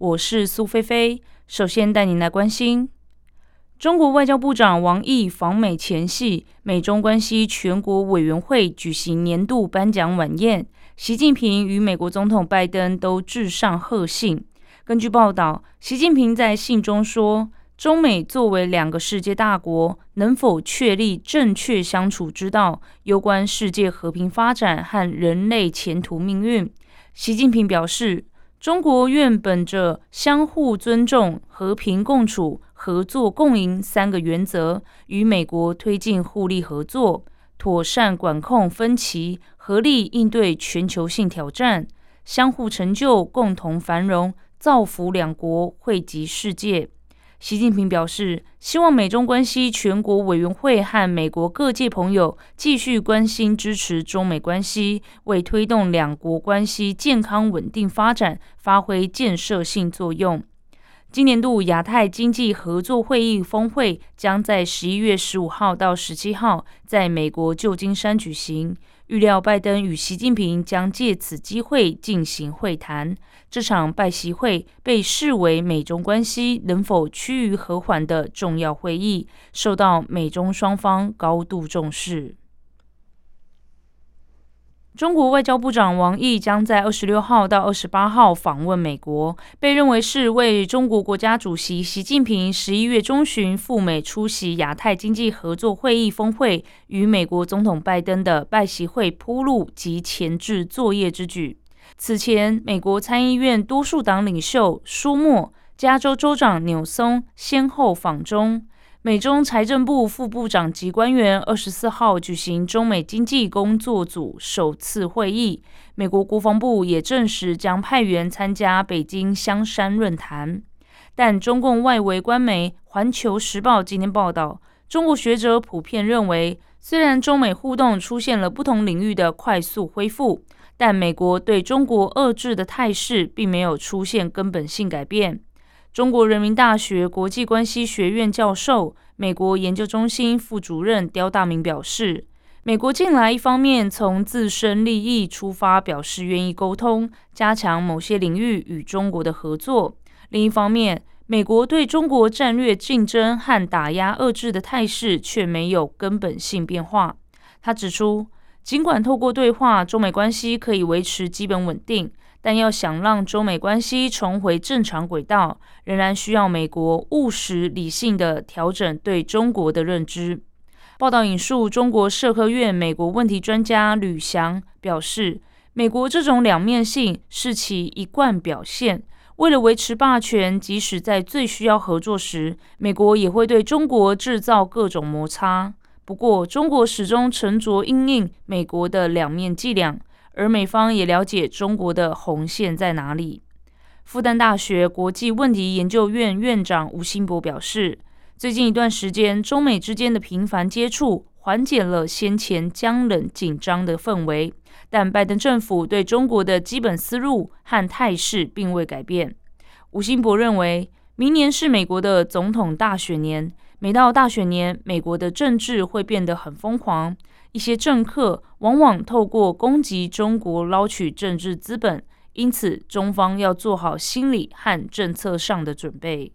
我是苏菲菲。首先带您来关心，中国外交部长王毅访美前夕，美中关系全国委员会举行年度颁奖晚宴，习近平与美国总统拜登都致上贺信。根据报道，习近平在信中说。中美作为两个世界大国，能否确立正确相处之道，攸关世界和平发展和人类前途命运。习近平表示，中国愿本着相互尊重、和平共处、合作共赢三个原则，与美国推进互利合作，妥善管控分歧，合力应对全球性挑战，相互成就，共同繁荣，造福两国，惠及世界。习近平表示，希望美中关系全国委员会和美国各界朋友继续关心支持中美关系，为推动两国关系健康稳定发展发挥建设性作用。今年度亚太经济合作会议峰会将在十一月十五号到十七号在美国旧金山举行。预料拜登与习近平将借此机会进行会谈。这场拜习会被视为美中关系能否趋于和缓的重要会议，受到美中双方高度重视。中国外交部长王毅将在二十六号到二十八号访问美国，被认为是为中国国家主席习近平十一月中旬赴美出席亚太经济合作会议峰会与美国总统拜登的拜习会铺路及前置作业之举。此前，美国参议院多数党领袖舒默、加州州长纽松先后访中。美中财政部副部长级官员二十四号举行中美经济工作组首次会议。美国国防部也证实将派员参加北京香山论坛。但中共外围官媒《环球时报》今天报道，中国学者普遍认为，虽然中美互动出现了不同领域的快速恢复，但美国对中国遏制的态势并没有出现根本性改变。中国人民大学国际关系学院教授、美国研究中心副主任刁大明表示，美国近来一方面从自身利益出发，表示愿意沟通，加强某些领域与中国的合作；另一方面，美国对中国战略竞争和打压遏制的态势却没有根本性变化。他指出，尽管透过对话，中美关系可以维持基本稳定。但要想让中美关系重回正常轨道，仍然需要美国务实理性的调整对中国的认知。报道引述中国社科院美国问题专家吕翔表示，美国这种两面性是其一贯表现。为了维持霸权，即使在最需要合作时，美国也会对中国制造各种摩擦。不过，中国始终沉着应应美国的两面伎俩。而美方也了解中国的红线在哪里。复旦大学国际问题研究院院长吴新博表示，最近一段时间，中美之间的频繁接触缓解了先前僵冷紧张的氛围，但拜登政府对中国的基本思路和态势并未改变。吴新博认为，明年是美国的总统大选年，每到大选年，美国的政治会变得很疯狂。一些政客往往透过攻击中国捞取政治资本，因此中方要做好心理和政策上的准备。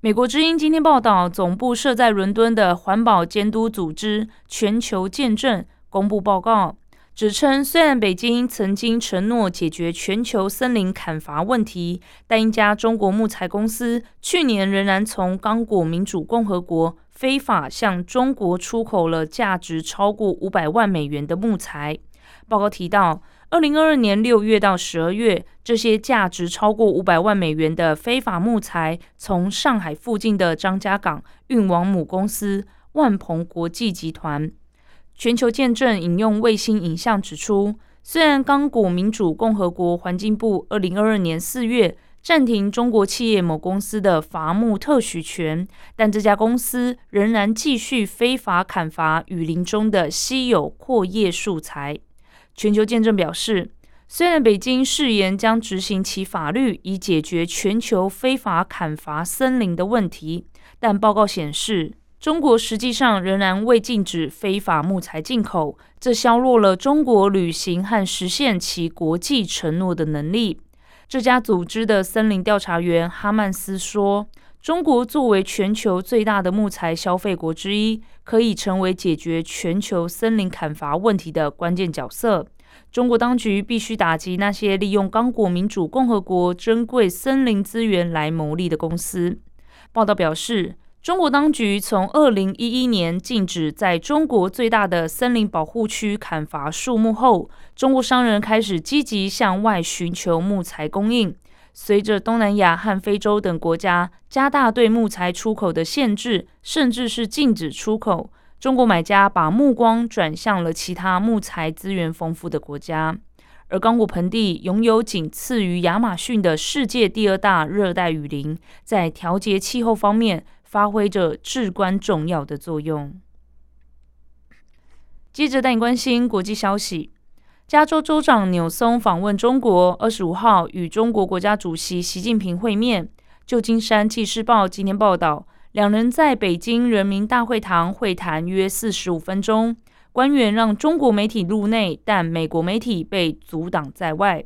美国之音今天报道，总部设在伦敦的环保监督组织全球见证公布报告。指称，虽然北京曾经承诺解决全球森林砍伐问题，但一家中国木材公司去年仍然从刚果民主共和国非法向中国出口了价值超过五百万美元的木材。报告提到，二零二二年六月到十二月，这些价值超过五百万美元的非法木材从上海附近的张家港运往母公司万鹏国际集团。全球见证引用卫星影像指出，虽然刚果民主共和国环境部二零二二年四月暂停中国企业某公司的伐木特许权，但这家公司仍然继续非法砍伐雨林中的稀有阔叶树材。全球见证表示。虽然北京誓言将执行其法律以解决全球非法砍伐森林的问题，但报告显示，中国实际上仍然未禁止非法木材进口，这削弱了中国履行和实现其国际承诺的能力。这家组织的森林调查员哈曼斯说：“中国作为全球最大的木材消费国之一，可以成为解决全球森林砍伐问题的关键角色。”中国当局必须打击那些利用刚果民主共和国珍贵森林资源来牟利的公司。报道表示，中国当局从二零一一年禁止在中国最大的森林保护区砍伐树木后，中国商人开始积极向外寻求木材供应。随着东南亚和非洲等国家加大对木材出口的限制，甚至是禁止出口。中国买家把目光转向了其他木材资源丰富的国家，而刚果盆地拥有仅次于亚马逊的世界第二大热带雨林，在调节气候方面发挥着至关重要的作用。接着带你关心国际消息，加州州长纽松访问中国，二十五号与中国国家主席习近平会面。旧金山纪事报今天报道。两人在北京人民大会堂会谈约四十五分钟，官员让中国媒体入内，但美国媒体被阻挡在外。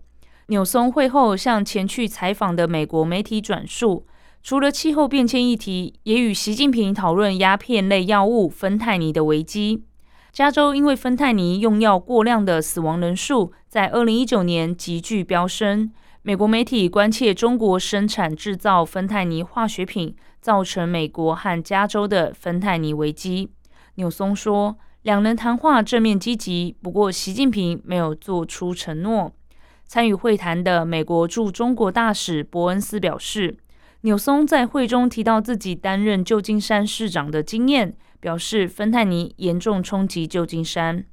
纽松会后向前去采访的美国媒体转述，除了气候变迁议题，也与习近平讨论鸦片类药物芬太尼的危机。加州因为芬太尼用药过量的死亡人数在二零一九年急剧飙升。美国媒体关切中国生产制造芬太尼化学品，造成美国和加州的芬太尼危机。纽松说，两人谈话正面积极，不过习近平没有做出承诺。参与会谈的美国驻中国大使伯恩斯表示，纽松在会中提到自己担任旧金山市长的经验，表示芬太尼严重冲击旧金山。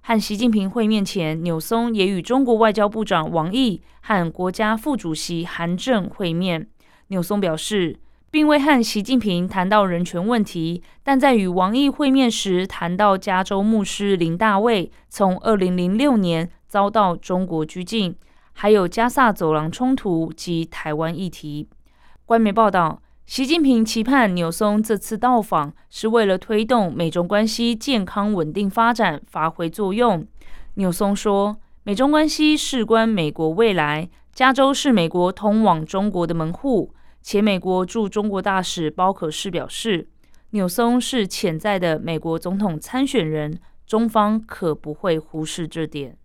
和习近平会面前，纽松也与中国外交部长王毅和国家副主席韩正会面。纽松表示，并未和习近平谈到人权问题，但在与王毅会面时谈到加州牧师林大卫从2006年遭到中国拘禁，还有加萨走廊冲突及台湾议题。官媒报道。习近平期盼纽松这次到访是为了推动美中关系健康稳定发展发挥作用。纽松说：“美中关系事关美国未来，加州是美国通往中国的门户。”且美国驻中国大使包可士表示，纽松是潜在的美国总统参选人，中方可不会忽视这点。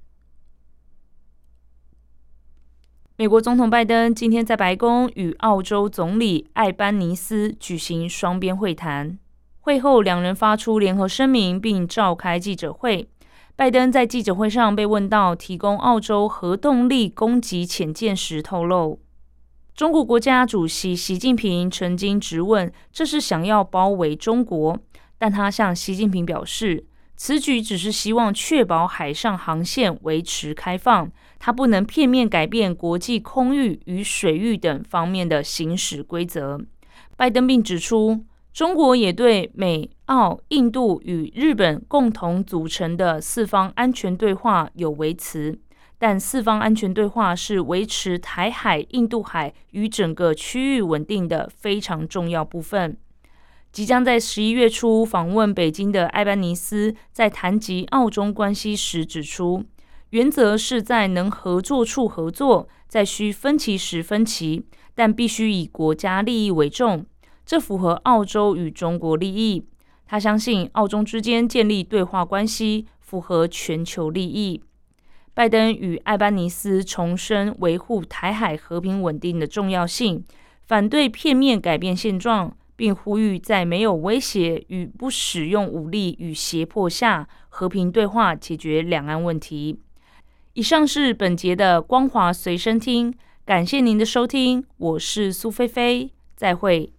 美国总统拜登今天在白宫与澳洲总理艾班尼斯举行双边会谈。会后，两人发出联合声明，并召开记者会。拜登在记者会上被问到提供澳洲核动力攻击潜舰时，透露，中国国家主席习近平曾经质问这是想要包围中国，但他向习近平表示。此举只是希望确保海上航线维持开放，它不能片面改变国际空域与水域等方面的行驶规则。拜登并指出，中国也对美、澳、印度与日本共同组成的四方安全对话有维持，但四方安全对话是维持台海、印度海与整个区域稳定的非常重要部分。即将在十一月初访问北京的艾班尼斯，在谈及澳中关系时指出，原则是在能合作处合作，在需分歧时分歧，但必须以国家利益为重，这符合澳洲与中国利益。他相信澳中之间建立对话关系符合全球利益。拜登与艾班尼斯重申维护台海和平稳定的重要性，反对片面改变现状。并呼吁在没有威胁与不使用武力与胁迫下，和平对话解决两岸问题。以上是本节的光华随身听，感谢您的收听，我是苏菲菲，再会。